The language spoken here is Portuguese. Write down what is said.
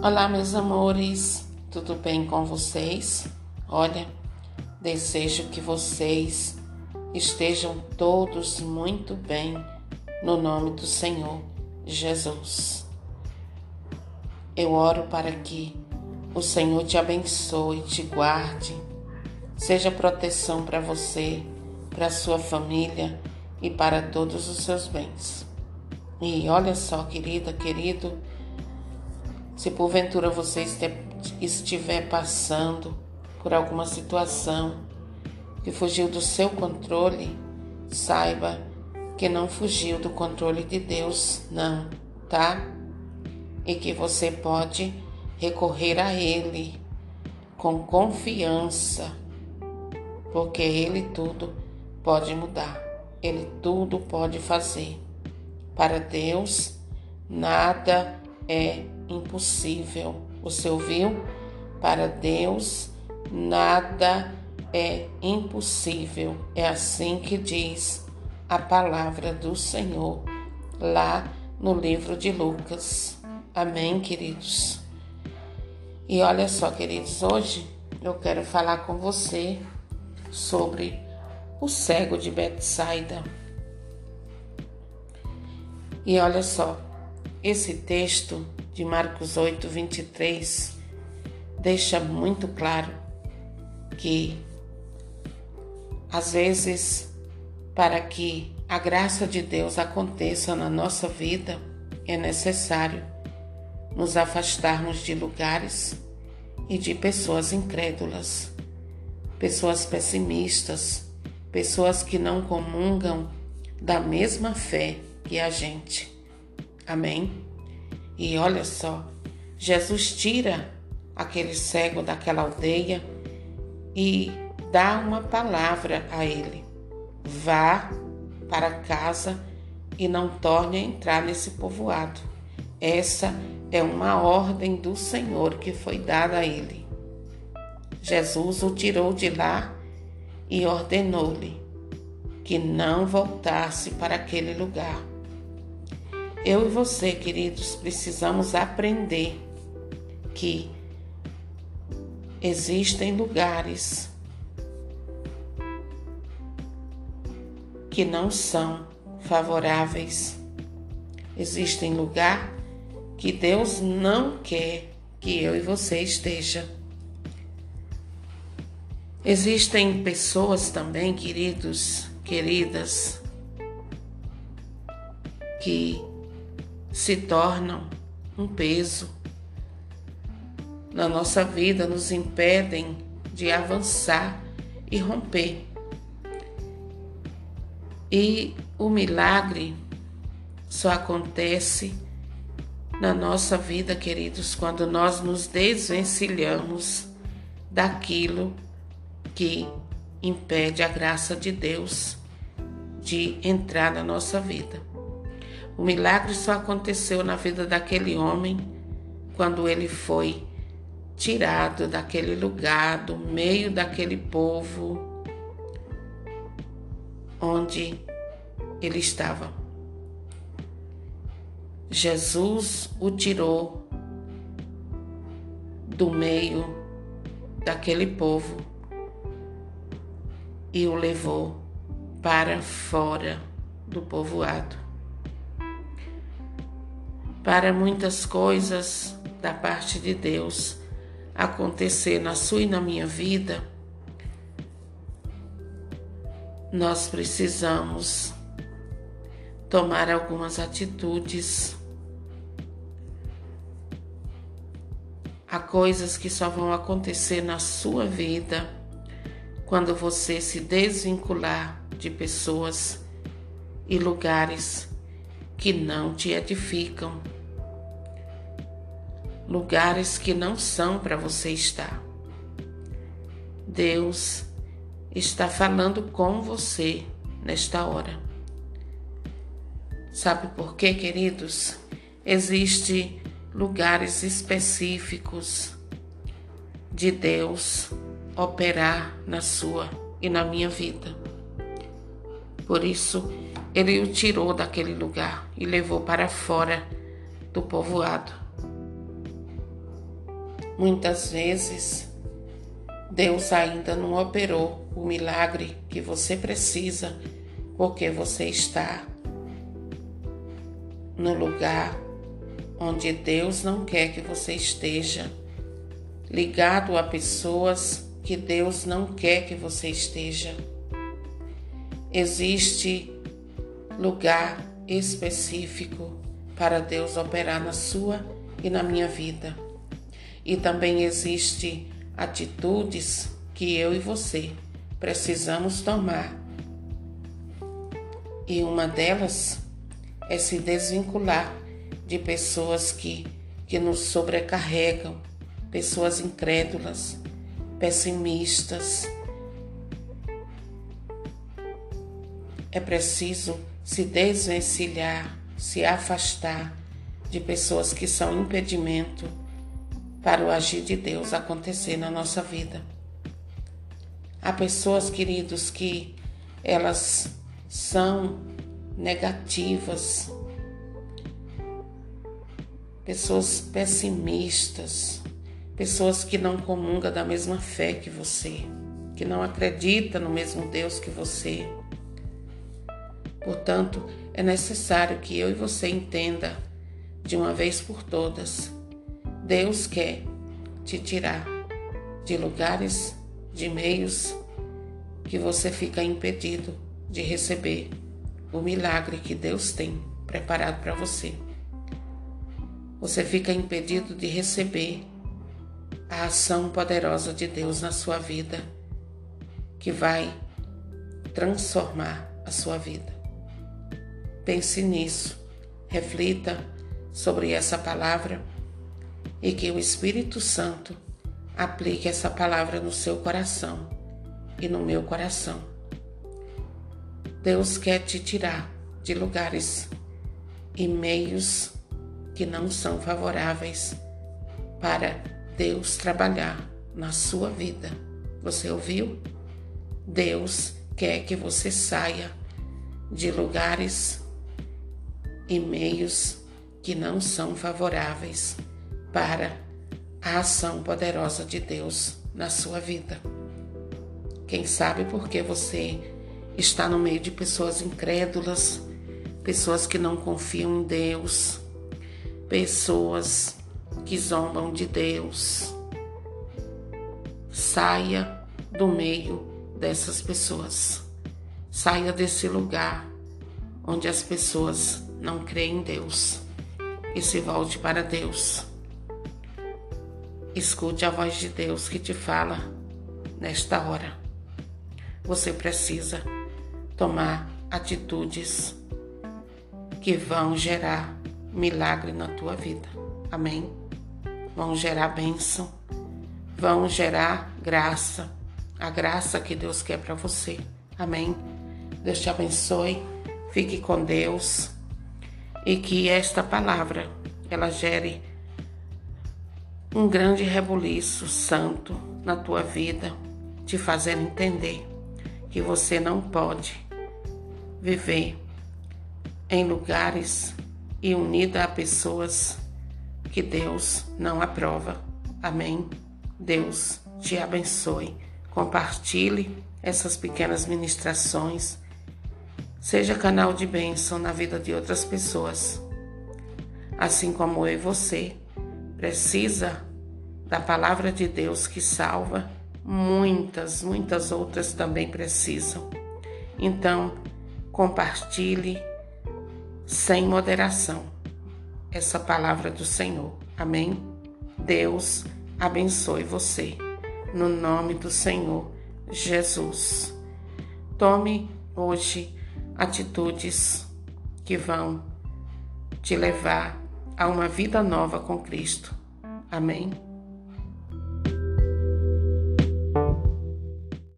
Olá, meus amores, tudo bem com vocês? Olha, desejo que vocês estejam todos muito bem no nome do Senhor Jesus. Eu oro para que o Senhor te abençoe, te guarde, seja proteção para você, para sua família e para todos os seus bens. E olha só, querida, querido, se porventura você estiver passando por alguma situação que fugiu do seu controle, saiba que não fugiu do controle de Deus, não, tá? E que você pode recorrer a Ele com confiança, porque Ele tudo pode mudar, Ele tudo pode fazer. Para Deus, nada é impossível. Você ouviu? Para Deus, nada é impossível. É assim que diz a palavra do Senhor lá no livro de Lucas. Amém, queridos? E olha só, queridos, hoje eu quero falar com você sobre o cego de Betsaida. E olha só, esse texto de Marcos 8, 23 deixa muito claro que, às vezes, para que a graça de Deus aconteça na nossa vida, é necessário nos afastarmos de lugares e de pessoas incrédulas, pessoas pessimistas, pessoas que não comungam da mesma fé que a gente. Amém? E olha só, Jesus tira aquele cego daquela aldeia e dá uma palavra a ele: vá para casa e não torne a entrar nesse povoado. Essa é uma ordem do Senhor que foi dada a ele. Jesus o tirou de lá e ordenou-lhe que não voltasse para aquele lugar. Eu e você, queridos, precisamos aprender que existem lugares que não são favoráveis. Existem lugar que Deus não quer que eu e você esteja. Existem pessoas também, queridos, queridas, que se tornam um peso na nossa vida, nos impedem de avançar e romper. E o milagre só acontece na nossa vida, queridos, quando nós nos desvencilhamos daquilo que impede a graça de Deus de entrar na nossa vida. O milagre só aconteceu na vida daquele homem quando ele foi tirado daquele lugar, do meio daquele povo onde ele estava. Jesus o tirou do meio daquele povo e o levou para fora do povoado para muitas coisas da parte de Deus acontecer na sua e na minha vida, nós precisamos tomar algumas atitudes. Há coisas que só vão acontecer na sua vida quando você se desvincular de pessoas e lugares que não te edificam lugares que não são para você estar. Deus está falando com você nesta hora. Sabe por quê, queridos? Existem lugares específicos de Deus operar na sua e na minha vida. Por isso, ele o tirou daquele lugar e levou para fora do povoado Muitas vezes, Deus ainda não operou o milagre que você precisa, porque você está no lugar onde Deus não quer que você esteja, ligado a pessoas que Deus não quer que você esteja. Existe lugar específico para Deus operar na sua e na minha vida. E também existe atitudes que eu e você precisamos tomar. E uma delas é se desvincular de pessoas que, que nos sobrecarregam, pessoas incrédulas, pessimistas. É preciso se desvencilhar, se afastar de pessoas que são impedimento para o agir de Deus acontecer na nossa vida. Há pessoas, queridos, que elas são negativas, pessoas pessimistas, pessoas que não comungam da mesma fé que você, que não acreditam no mesmo Deus que você. Portanto, é necessário que eu e você entenda de uma vez por todas. Deus quer te tirar de lugares, de meios que você fica impedido de receber o milagre que Deus tem preparado para você você fica impedido de receber a ação poderosa de Deus na sua vida, que vai transformar a sua vida. Pense nisso, reflita sobre essa palavra e que o Espírito Santo aplique essa palavra no seu coração e no meu coração. Deus quer te tirar de lugares e meios que não são favoráveis para Deus trabalhar na sua vida. Você ouviu? Deus quer que você saia de lugares e meios que não são favoráveis para a ação poderosa de Deus na sua vida. Quem sabe porque você está no meio de pessoas incrédulas, pessoas que não confiam em Deus, pessoas que zombam de Deus. Saia do meio dessas pessoas. Saia desse lugar onde as pessoas não creem em Deus e se volte para Deus. Escute a voz de Deus que te fala nesta hora. Você precisa tomar atitudes que vão gerar milagre na tua vida. Amém? Vão gerar bênção, vão gerar graça, a graça que Deus quer para você. Amém? Deus te abençoe, fique com Deus e que esta palavra ela gere um grande rebuliço santo na tua vida, te fazendo entender que você não pode viver em lugares e unida a pessoas que Deus não aprova. Amém? Deus te abençoe. Compartilhe essas pequenas ministrações. Seja canal de bênção na vida de outras pessoas. Assim como eu e você precisa da palavra de Deus que salva, muitas, muitas outras também precisam. Então, compartilhe sem moderação. Essa palavra do Senhor. Amém? Deus abençoe você. No nome do Senhor Jesus. Tome hoje atitudes que vão te levar a uma vida nova com Cristo. Amém?